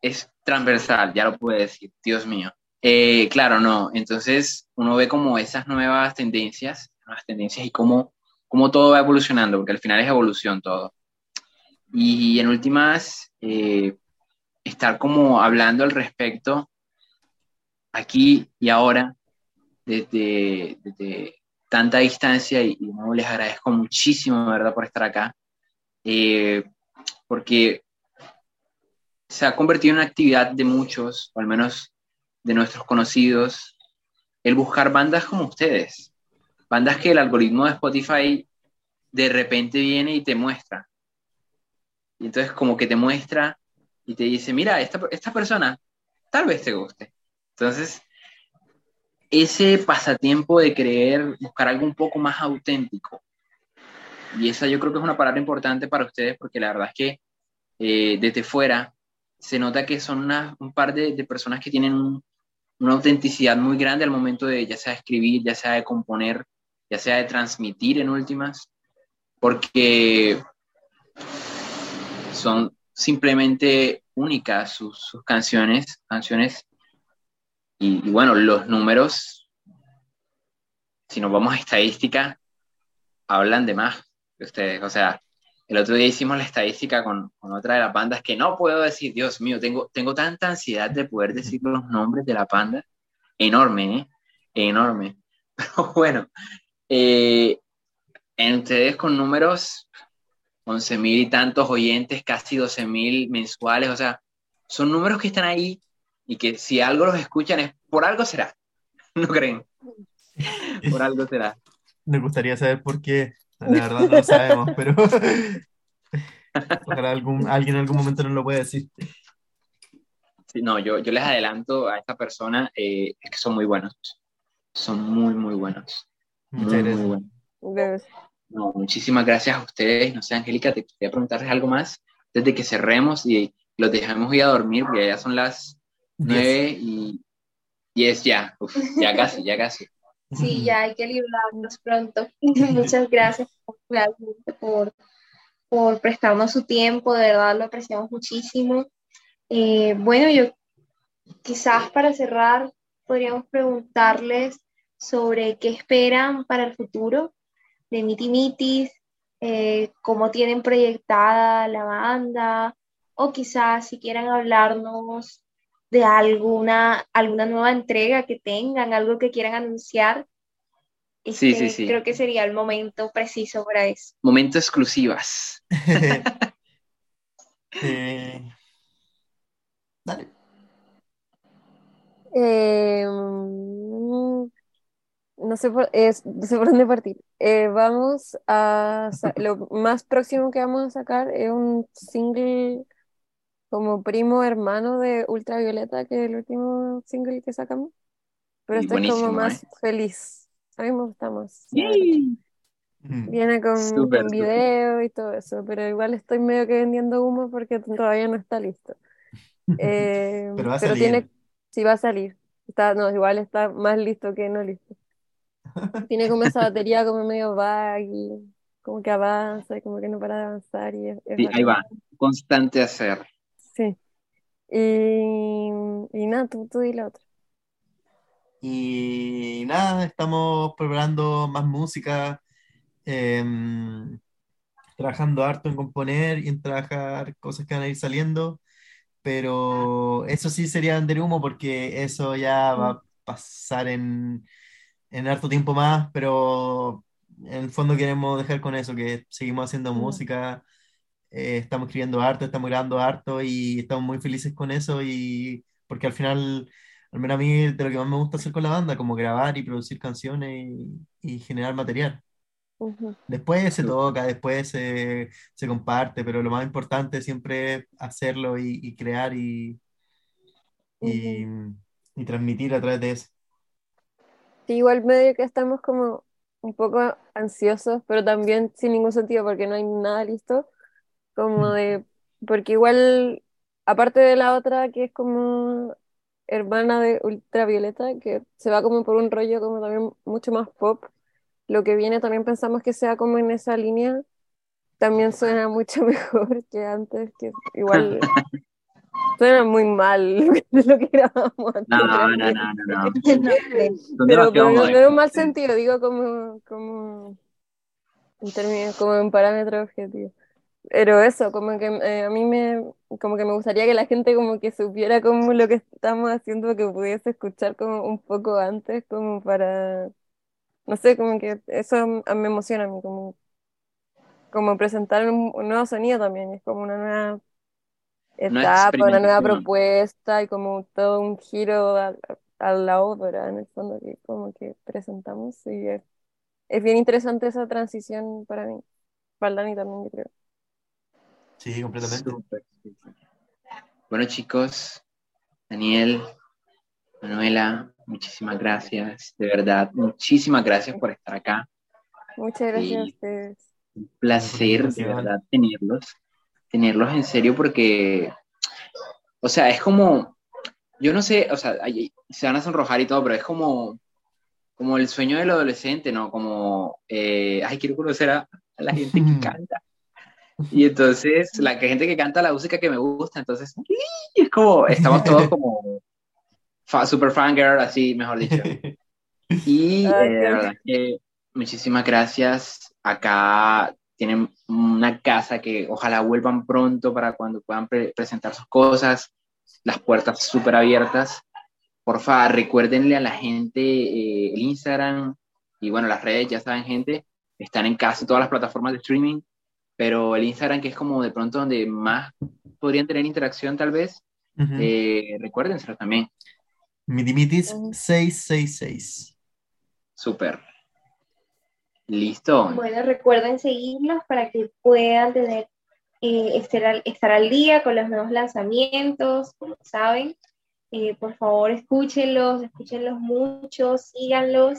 Es transversal, ya lo pude decir, Dios mío. Eh, claro, no, entonces uno ve como esas nuevas tendencias, nuevas tendencias y cómo, cómo todo va evolucionando, porque al final es evolución todo. Y en últimas, eh, estar como hablando al respecto aquí y ahora, desde, tanta distancia, y, nuevo les agradezco muchísimo, de verdad, por estar acá, eh, porque se ha convertido en una actividad de muchos, o al menos de nuestros conocidos, el buscar bandas como ustedes, bandas que el algoritmo de Spotify de repente viene y te muestra. Y entonces como que te muestra y te dice, mira, esta persona tal vez te guste. Entonces, ese pasatiempo de querer buscar algo un poco más auténtico. Y esa yo creo que es una palabra importante para ustedes porque la verdad es que eh, desde fuera se nota que son una, un par de, de personas que tienen un, una autenticidad muy grande al momento de ya sea escribir, ya sea de componer, ya sea de transmitir en últimas, porque son simplemente únicas sus, sus canciones, canciones y, bueno, los números, si nos vamos a estadística, hablan de más que ustedes. O sea, el otro día hicimos la estadística con, con, otra de las bandas que no puedo decir, Dios mío, tengo, tengo tanta ansiedad de poder decir los nombres de la banda. Enorme, ¿eh? Enorme. Pero bueno, eh, en ustedes con números, 11 mil y tantos oyentes, casi 12 mil mensuales, o sea, son números que están ahí y que si algo los escuchan es por algo será, ¿no creen? Por algo será. Me gustaría saber por qué, la verdad no lo sabemos, pero ojalá algún, alguien en algún momento nos lo pueda decir. Sí, no, yo, yo les adelanto a esta persona, eh, es que son muy buenos, son muy, muy buenos. Muchas gracias. Muy buenos. No, muchísimas gracias a ustedes. No sé, Angélica, te quería preguntarles algo más desde que cerremos y los dejamos ir a dormir, porque ya son las nueve y diez ya. Uf, ya casi, ya casi. Sí, ya hay que librarnos pronto. Muchas gracias por, por prestarnos su tiempo, de verdad lo apreciamos muchísimo. Eh, bueno, yo quizás para cerrar podríamos preguntarles sobre qué esperan para el futuro de Miti Mitis, eh, cómo tienen proyectada la banda, o quizás si quieran hablarnos de alguna, alguna nueva entrega que tengan, algo que quieran anunciar. Sí, Este, sí, sí. Creo que sería el momento preciso para eso. Momento exclusivas. eh, dale. Eh, mm, no sé por, es- no sé por dónde partir. Eh, vamos a lo más próximo que vamos a sacar es un single como primo hermano de Ultravioleta, que es el último single que sacamos. Pero Y este es como más ¿eh? feliz. A mí me gusta más. Mm. Viene con, Súper, con video y todo eso, pero igual estoy medio que vendiendo humo porque todavía no está listo. Eh, Pero va a pero salir. tiene, sí va a salir. Está, no, igual está más listo que no listo. Tiene como esa batería como medio vague, como que avanza y como que no para de avanzar y es, es Sí, ahí va. Constante hacer. Sí. Y, y nada, tú, tú y la otra. Y nada, estamos preparando más música. em, trabajando harto en componer y en trabajar cosas que van a ir saliendo, pero eso sí sería vender humo porque eso ya va a pasar en, en harto tiempo más, pero en el fondo queremos dejar con eso, que seguimos haciendo música, eh, estamos escribiendo harto, estamos grabando harto y estamos muy felices con eso y porque al final, al menos a mí, de lo que más me gusta hacer con la banda, como grabar y producir canciones y, y generar material. Después se toca, después se, se comparte, pero lo más importante siempre es hacerlo y, y crear y, y, y transmitir a través de eso. Sí, igual medio que estamos como un poco ansiosos, pero también sin ningún sentido porque no hay nada listo, como de, porque igual, aparte de la otra que es como hermana de Ultravioleta, que se va como por un rollo como también mucho más pop, lo que viene también pensamos que sea como en esa línea, también suena mucho mejor que antes, que igual suena muy mal de lo que grabamos antes. No, no, no, no, no. Pero, pero no, en un mal sentido, digo como, como en términos, como en parámetros objetivos. Pero eso, como que eh, a mí me, como que me gustaría que la gente como que supiera como lo que estamos haciendo, que pudiese escuchar como un poco antes, como para, no sé, como que eso me emociona a mí, como, como presentar un, un nuevo sonido también, es como una nueva etapa, una nueva propuesta y como todo un giro a, a la ópera, en el fondo, que como que presentamos y es, es bien interesante esa transición para mí, para Dani también, yo creo. Sí, completamente. Bueno, chicos, Daniel, Manuela, muchísimas gracias. De verdad, muchísimas gracias por estar acá. Muchas gracias a ustedes. Un placer, de verdad, tenerlos. Tenerlos en serio porque, o sea, es como, yo no sé, o sea, se van a sonrojar y todo, pero es como, como el sueño del adolescente, ¿no? Como, eh, ay, quiero conocer a, a la gente que canta. Y entonces, la gente que canta la música que me gusta, entonces, es como, estamos todos como fa- super fangirl, así, mejor dicho. Y Ay, eh, de verdad que muchísimas gracias. Acá tienen una casa que ojalá vuelvan pronto para cuando puedan pre- presentar sus cosas, las puertas súper abiertas. Porfa, recuérdenle a la gente eh, el Instagram y bueno, las redes, ya saben, gente, están en casi todas las plataformas de streaming, pero el Instagram, que es como de pronto donde más podrían tener interacción, tal vez, Ujú. eh, recuérdenselo también. Midimitis Ujú. 666. Súper. Listo. Bueno, recuerden seguirlos para que puedan tener, eh, estar, al, estar al día con los nuevos lanzamientos, como saben. Eh, por favor, escúchenlos, escúchenlos mucho, síganlos.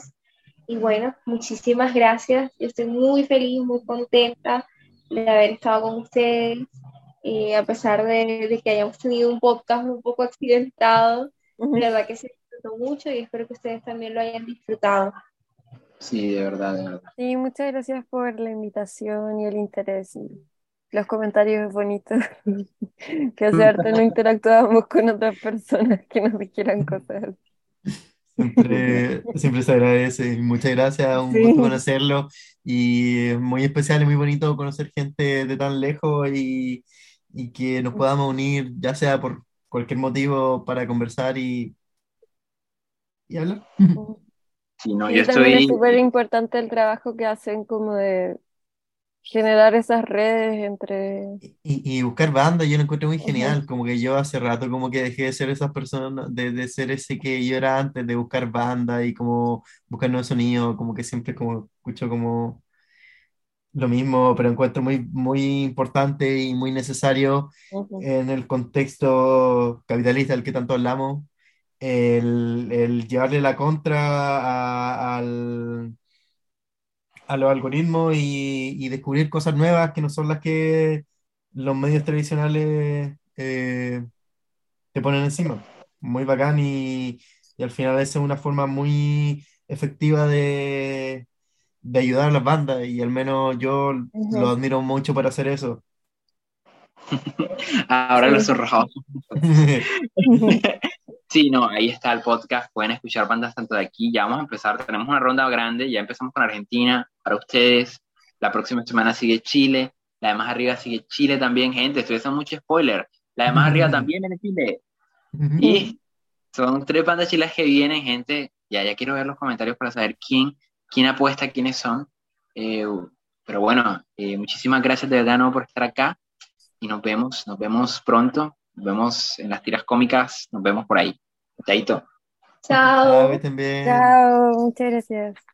Y bueno, muchísimas gracias. Yo estoy muy feliz, muy contenta de haber estado con ustedes, eh, a pesar de, de que hayamos tenido un podcast un poco accidentado. Ujú. De verdad que se disfrutó mucho y espero que ustedes también lo hayan disfrutado. Sí, de verdad, de verdad. Sí, muchas gracias por la invitación y el interés y los comentarios bonitos. Que hace harto no interactuábamos con otras personas que nos dijeran cosas. Siempre, siempre se agradece. Muchas gracias, un Sí. gusto conocerlo y es muy especial y muy bonito conocer gente de tan lejos y, y que nos podamos unir, ya sea por cualquier motivo, para conversar y, y hablar. Sí, no, Sí, yo también estoy. es súper importante el trabajo que hacen como de generar esas redes entre... Y, y buscar bandas, yo lo encuentro muy genial, como que yo hace rato como que dejé de ser esas personas, de, de ser ese que yo era antes, de buscar bandas y como buscar nuevos sonidos, como que siempre como escucho como lo mismo, pero encuentro muy, muy importante y muy necesario en el contexto capitalista del que tanto hablamos, el, el llevarle la contra a, al, a los algoritmos y, y descubrir cosas nuevas que no son las que los medios tradicionales eh, te ponen encima. Muy bacán y, y al final esa es una forma muy efectiva de, de ayudar a las bandas y al menos yo lo admiro mucho para hacer eso. Ahora Sí. los sonrojados. Sí, no, ahí está el podcast. Pueden escuchar bandas tanto de aquí. Ya vamos a empezar. Tenemos una ronda grande. Ya empezamos con Argentina para ustedes. La próxima semana sigue Chile. La de más arriba sigue Chile también, gente. Estoy haciendo mucho spoiler. La de más arriba también viene Chile. Y son tres bandas chilas que vienen, gente. Ya, ya quiero ver los comentarios para saber quién, quién apuesta, quiénes son. Eh, pero bueno, eh, muchísimas gracias de verdad no por estar acá y nos vemos, nos vemos pronto, nos vemos en las tiras cómicas, nos vemos por ahí. Chaito. Chao. Chao, muchas gracias.